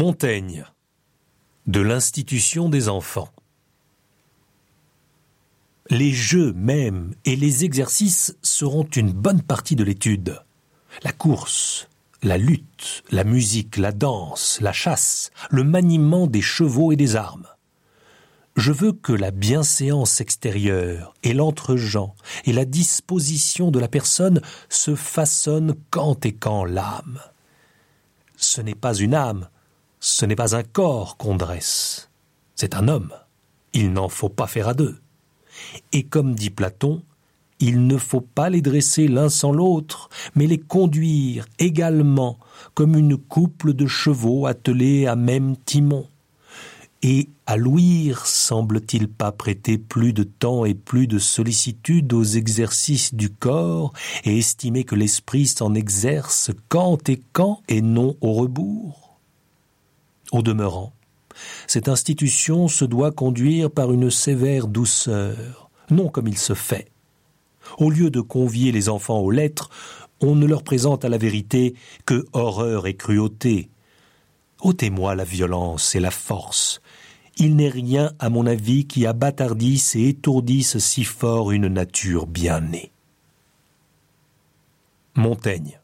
Montaigne, de l'institution des enfants. Les jeux même et les exercices seront une bonne partie de l'étude. La course, la lutte, la musique, la danse, la chasse, le maniement des chevaux et des armes. Je veux que la bienséance extérieure et l'entre-gens et la disposition de la personne se façonnent quand et quand l'âme. Ce n'est pas une âme, ce n'est pas un corps qu'on dresse, c'est un homme. Il n'en faut pas faire à deux. Et comme dit Platon, il ne faut pas les dresser l'un sans l'autre, mais les conduire également comme une couple de chevaux attelés à même timon. Et à l'ouïr semble-t-il pas prêter plus de temps et plus de sollicitude aux exercices du corps et estimer que l'esprit s'en exerce quand et quand et non au rebours au demeurant, cette institution se doit conduire par une sévère douceur, non comme il se fait. Au lieu de convier les enfants aux lettres, on ne leur présente à la vérité que horreur et cruauté. Ôtez-moi la violence et la force. Il n'est rien, à mon avis, qui abattardisse et étourdisse si fort une nature bien née. Montaigne